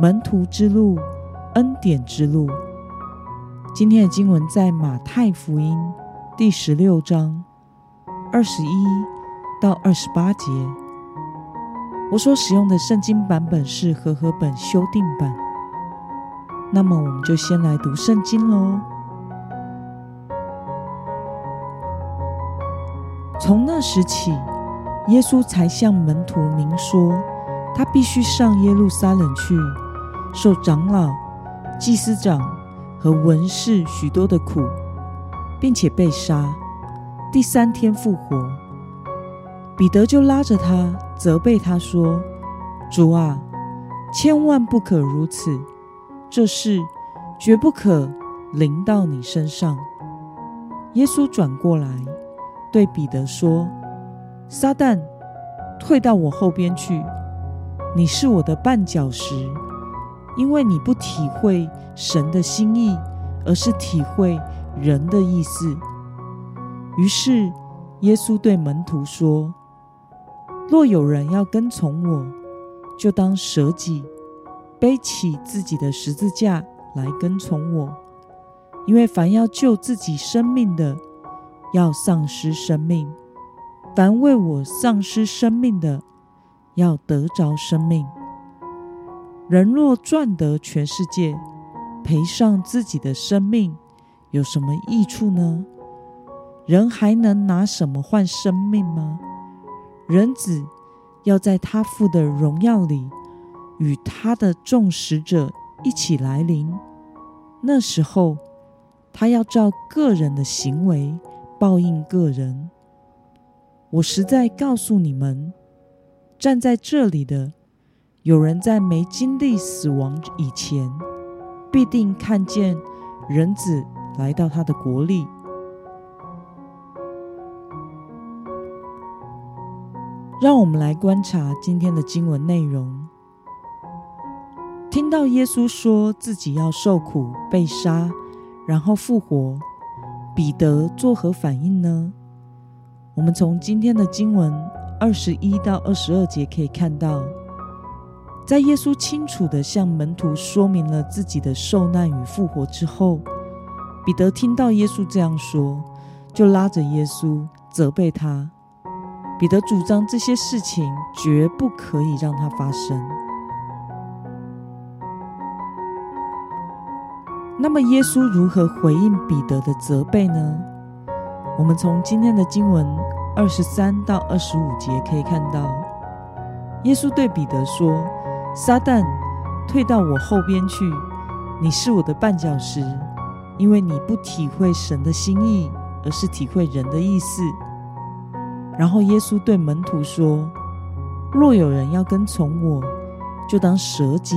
门徒之路、恩典之路。今天的经文在马太福音第十六章二十一到二十八节。我所使用的圣经版本是和合本修订版。那么，我们就先来读圣经喽。从那时起，耶稣才向门徒明说，他必须上耶路撒冷去，受长老、祭司长和文士许多的苦，并且被杀，第三天复活。彼得就拉着他，责备他说：“主啊，千万不可如此，这事绝不可临到你身上。”耶稣转过来。对彼得说：“撒旦，退到我后边去！你是我的绊脚石，因为你不体会神的心意，而是体会人的意思。”于是耶稣对门徒说：“若有人要跟从我，就当舍己，背起自己的十字架来跟从我。因为凡要救自己生命的，要丧失生命；凡为我丧失生命的，要得着生命。人若赚得全世界，赔上自己的生命，有什么益处呢？人还能拿什么换生命吗？人子要在他父的荣耀里，与他的众使者一起来临。那时候，他要照个人的行为。报应个人。我实在告诉你们，站在这里的有人在没经历死亡以前，必定看见人子来到他的国里。让我们来观察今天的经文内容。听到耶稣说自己要受苦、被杀，然后复活。彼得作何反应呢？我们从今天的经文二十一到二十二节可以看到，在耶稣清楚的向门徒说明了自己的受难与复活之后，彼得听到耶稣这样说，就拉着耶稣责备他。彼得主张这些事情绝不可以让它发生。那么，耶稣如何回应彼得的责备呢？我们从今天的经文二十三到二十五节可以看到，耶稣对彼得说：“撒旦，退到我后边去！你是我的绊脚石，因为你不体会神的心意，而是体会人的意思。”然后，耶稣对门徒说：“若有人要跟从我，就当舍己，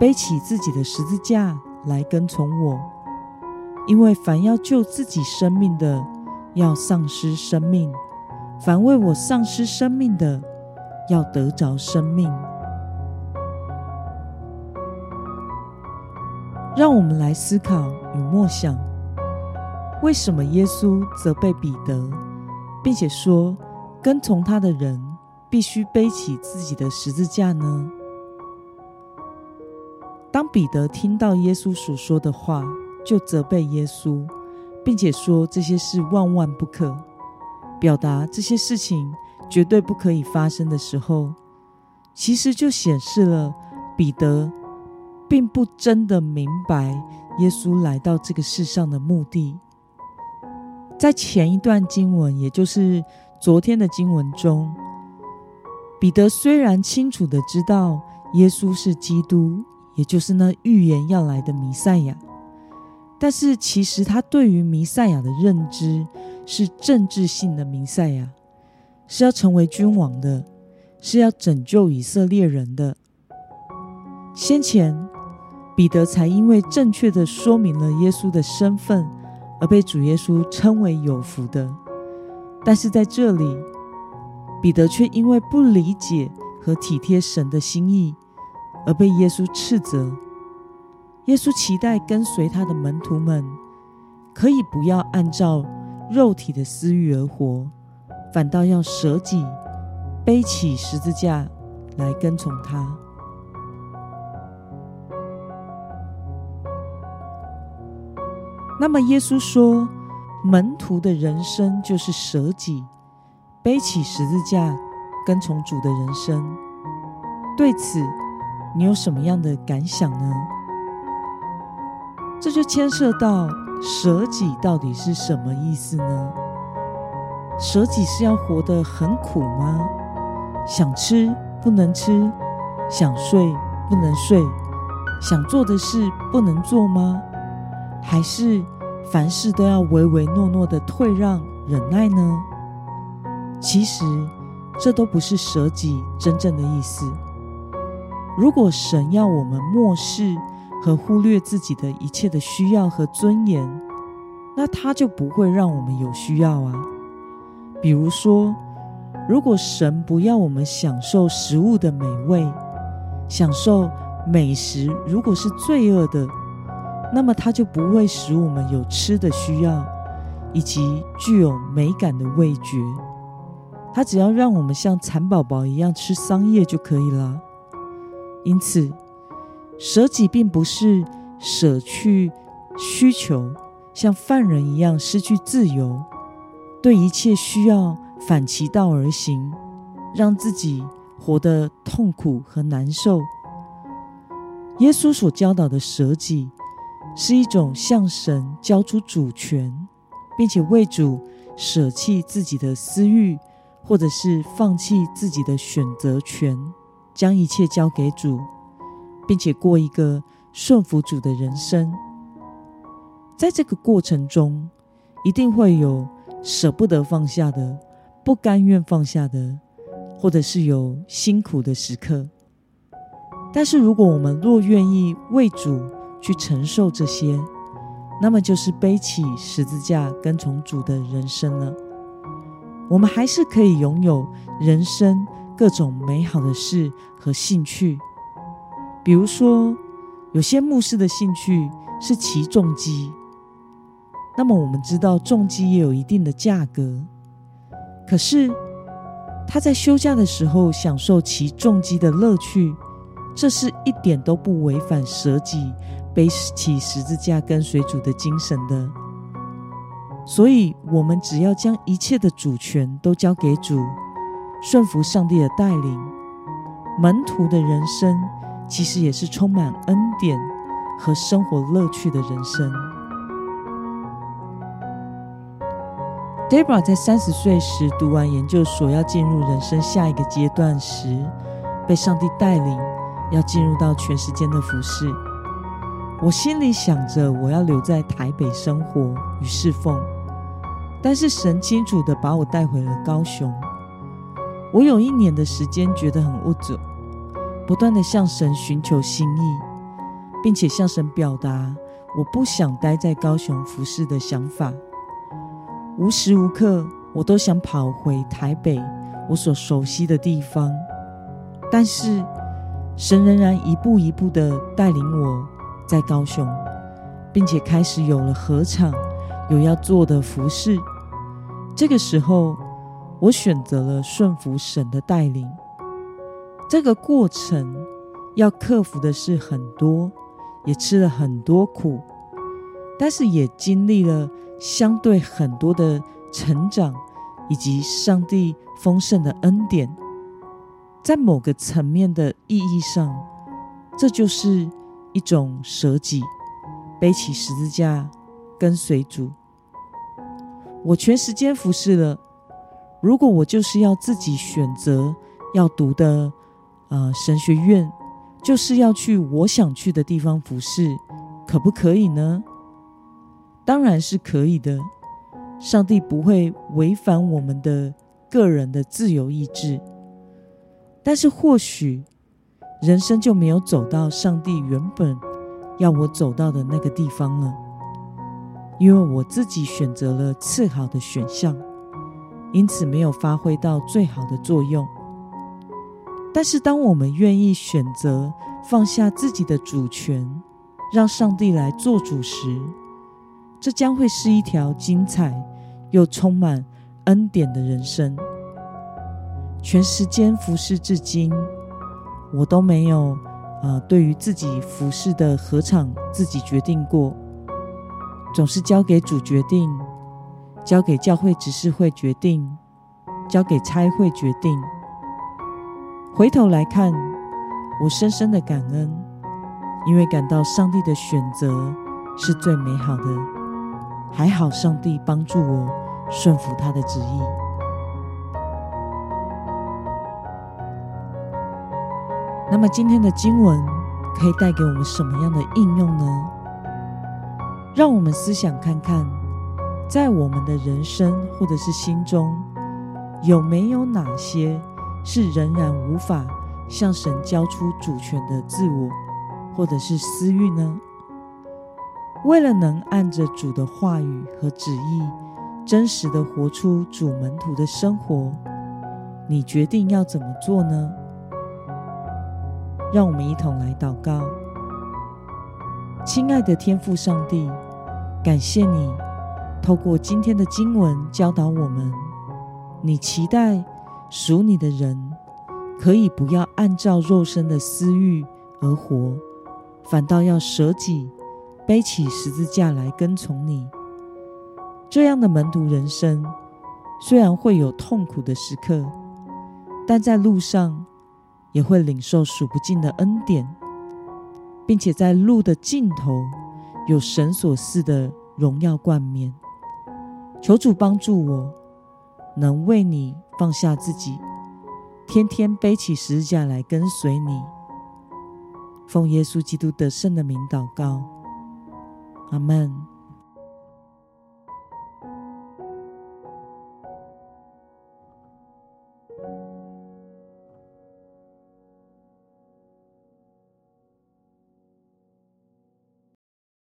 背起自己的十字架。”来跟从我，因为凡要救自己生命的，要丧失生命；凡为我丧失生命的，要得着生命。让我们来思考与默想：为什么耶稣责备彼得，并且说跟从他的人必须背起自己的十字架呢？当彼得听到耶稣所说的话，就责备耶稣，并且说这些事万万不可，表达这些事情绝对不可以发生的时候，其实就显示了彼得并不真的明白耶稣来到这个世上的目的。在前一段经文，也就是昨天的经文中，彼得虽然清楚的知道耶稣是基督。也就是那预言要来的弥赛亚，但是其实他对于弥赛亚的认知是政治性的弥赛亚，是要成为君王的，是要拯救以色列人的。先前彼得才因为正确的说明了耶稣的身份，而被主耶稣称为有福的。但是在这里，彼得却因为不理解和体贴神的心意，而被耶稣斥责。耶稣期待跟随他的门徒们，可以不要按照肉体的私欲而活，反倒要舍己，背起十字架来跟从他。那么，耶稣说，门徒的人生就是舍己、背起十字架、跟从主的人生。对此，你有什么样的感想呢？这就牵涉到舍己到底是什么意思呢？舍己是要活得很苦吗？想吃不能吃，想睡不能睡，想做的事不能做吗？还是凡事都要唯唯诺诺的退让忍耐呢？其实这都不是舍己真正的意思。如果神要我们漠视和忽略自己的一切的需要和尊严，那他就不会让我们有需要啊。比如说，如果神不要我们享受食物的美味，享受美食如果是罪恶的。那么，它就不会使我们有吃的需要，以及具有美感的味觉。它只要让我们像蚕宝宝一样吃桑叶就可以了。因此，舍己并不是舍去需求，像犯人一样失去自由，对一切需要反其道而行，让自己活得痛苦和难受。耶稣所教导的舍己。是一种向神交出主权，并且为主舍弃自己的私欲，或者是放弃自己的选择权，将一切交给主，并且过一个顺服主的人生。在这个过程中，一定会有舍不得放下的、不甘愿放下的，或者是有辛苦的时刻。但是，如果我们若愿意为主，去承受这些，那么就是背起十字架跟从主的人生了。我们还是可以拥有人生各种美好的事和兴趣，比如说，有些牧师的兴趣是骑重机。那么我们知道重机也有一定的价格，可是他在休假的时候享受骑重机的乐趣，这是一点都不违反舍己。背起十字架跟随主的精神的，所以，我们只要将一切的主权都交给主，顺服上帝的带领，门徒的人生其实也是充满恩典和生活乐趣的人生。Debra 在三十岁时读完研究所，要进入人生下一个阶段时，被上帝带领，要进入到全时间的服饰。我心里想着，我要留在台北生活与侍奉，但是神清楚的把我带回了高雄。我有一年的时间觉得很无助，不断的向神寻求心意，并且向神表达我不想待在高雄服侍的想法。无时无刻我都想跑回台北，我所熟悉的地方，但是神仍然一步一步的带领我。在高雄，并且开始有了合唱，有要做的服饰。这个时候，我选择了顺服神的带领。这个过程要克服的是很多，也吃了很多苦，但是也经历了相对很多的成长，以及上帝丰盛的恩典。在某个层面的意义上，这就是。一种舍己，背起十字架跟随主。我全时间服侍了。如果我就是要自己选择要读的，呃，神学院，就是要去我想去的地方服侍，可不可以呢？当然是可以的。上帝不会违反我们的个人的自由意志，但是或许。人生就没有走到上帝原本要我走到的那个地方了，因为我自己选择了次好的选项，因此没有发挥到最好的作用。但是，当我们愿意选择放下自己的主权，让上帝来做主时，这将会是一条精彩又充满恩典的人生。全时间服侍至今，我都没有呃，对于自己服饰的合场自己决定过，总是交给主决定，交给教会执事会决定，交给差会决定。回头来看，我深深的感恩，因为感到上帝的选择是最美好的。还好上帝帮助我顺服他的旨意。那么今天的经文可以带给我们什么样的应用呢？让我们思想看看，在我们的人生或者是心中，有没有哪些？是仍然无法向神交出主权的自我，或者是私欲呢？为了能按着主的话语和旨意，真实的活出主门徒的生活，你决定要怎么做呢？让我们一同来祷告。亲爱的天父上帝，感谢你透过今天的经文教导我们，你期待。属你的人，可以不要按照肉身的私欲而活，反倒要舍己，背起十字架来跟从你。这样的门徒人生，虽然会有痛苦的时刻，但在路上也会领受数不尽的恩典，并且在路的尽头有神所赐的荣耀冠冕。求主帮助我。能为你放下自己，天天背起十字架来跟随你。奉耶稣基督得胜的名祷告，阿门。